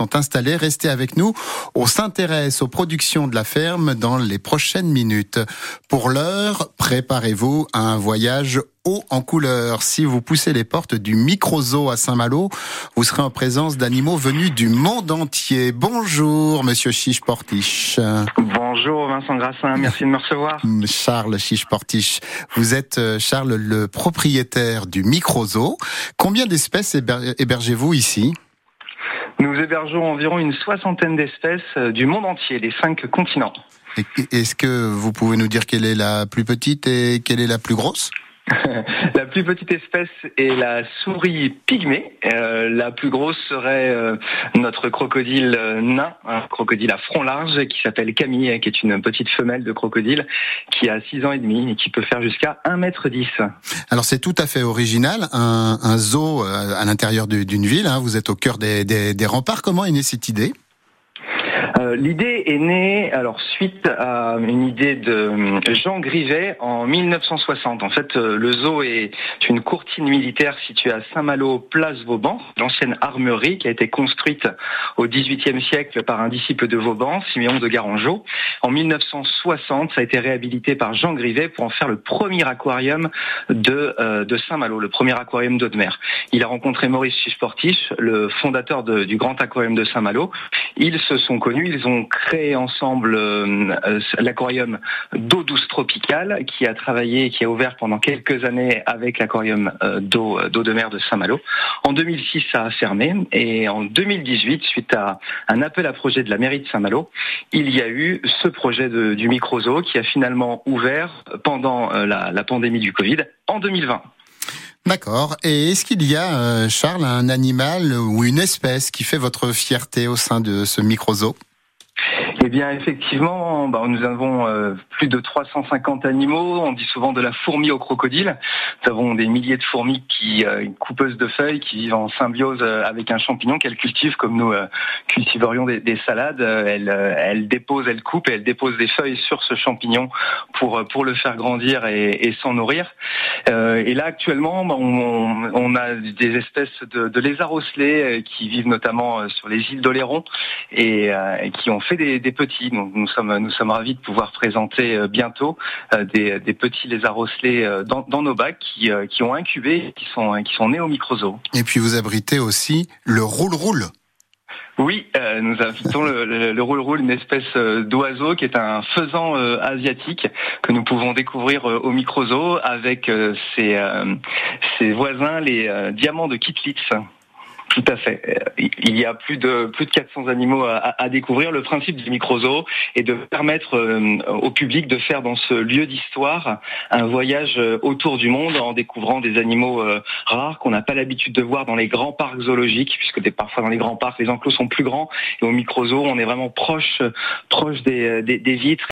sont installés. Restez avec nous. On s'intéresse aux productions de la ferme dans les prochaines minutes. Pour l'heure, préparez-vous à un voyage haut en couleur. Si vous poussez les portes du micro-zoo à Saint-Malo, vous serez en présence d'animaux venus du monde entier. Bonjour, monsieur Chiche-Portiche. Bonjour, Vincent Grassin. Merci de me recevoir. Charles Chiche-Portiche. Vous êtes, euh, Charles, le propriétaire du micro-zoo. Combien d'espèces hébergez-vous ici? Nous hébergeons environ une soixantaine d'espèces euh, du monde entier, des cinq continents. Est-ce que vous pouvez nous dire quelle est la plus petite et quelle est la plus grosse? la plus petite espèce est la souris pygmée. Euh, la plus grosse serait euh, notre crocodile euh, nain, un crocodile à front large qui s'appelle Camille, qui est une petite femelle de crocodile qui a 6 ans et demi et qui peut faire jusqu'à 1 mètre 10. Alors c'est tout à fait original, un, zoo à l'intérieur d'une ville. Hein. Vous êtes au cœur des remparts. Comment est née cette idée? Euh, l'idée est née alors suite à une idée de euh, Jean Grivet en 1960. En fait, euh, le zoo est une courtine militaire située à Saint-Malo, place Vauban, l'ancienne armerie qui a été construite au XVIIIe siècle par un disciple de Vauban, Siméon de Garangeau. En 1960, ça a été réhabilité par Jean Grivet pour en faire le premier aquarium de, Saint-Malo, le premier aquarium d'eau de mer. Il a rencontré Maurice Chisportiche, le fondateur du grand aquarium de Saint-Malo. Ils se sont connus ils ont créé ensemble euh, euh, l'aquarium d'eau douce tropicale qui a travaillé, qui a ouvert pendant quelques années avec l'aquarium euh, d'eau d'eau de mer de Saint-Malo. En 2006, ça a fermé et en 2018, suite à un appel à projet de la mairie de Saint-Malo, il y a eu ce projet de, du microzoo qui a finalement ouvert pendant la, la pandémie du Covid en 2020. D'accord. Et est-ce qu'il y a, Charles, un animal ou une espèce qui fait votre fierté au sein de ce microzoo? Eh bien, effectivement, bah, nous avons euh, plus de 350 animaux. On dit souvent de la fourmi au crocodile. Nous avons des milliers de fourmis qui, euh, de feuilles, qui vivent en symbiose euh, avec un champignon qu'elles cultivent comme nous cultiverions des, des salades. Elles, déposent, elles coupent et elles déposent des feuilles sur ce champignon pour pour le faire grandir et, s'en nourrir. et là, actuellement, bah, on, a des espèces de, de lézards qui vivent notamment sur les îles d'Oléron et, et qui ont fait des, des petits. Donc nous sommes nous sommes ravis de pouvoir présenter euh, bientôt euh, des, des petits lézards osselets euh, dans, dans nos bacs qui, qui ont incubé, qui sont qui sont nés au microzoo. Et puis vous abritez aussi le roule-roule. Oui, euh, nous avons le, le, le roule-roule, une espèce d'oiseau qui est un faisan euh, asiatique que nous pouvons découvrir euh, au microzoo avec ses, ses, voisins, les diamants de Kitlitz. Tout à fait. Il y a plus de plus de 400 animaux à, découvrir. Le principe du microzoo est de permettre euh, au public de faire dans ce lieu d'histoire un voyage euh, autour du monde en découvrant des animaux euh, rares qu'on n'a pas l'habitude de voir dans les grands parcs zoologiques, puisque parfois dans les grands parcs les enclos sont plus grands. Et au microzoo, on est vraiment proche proche des, des vitres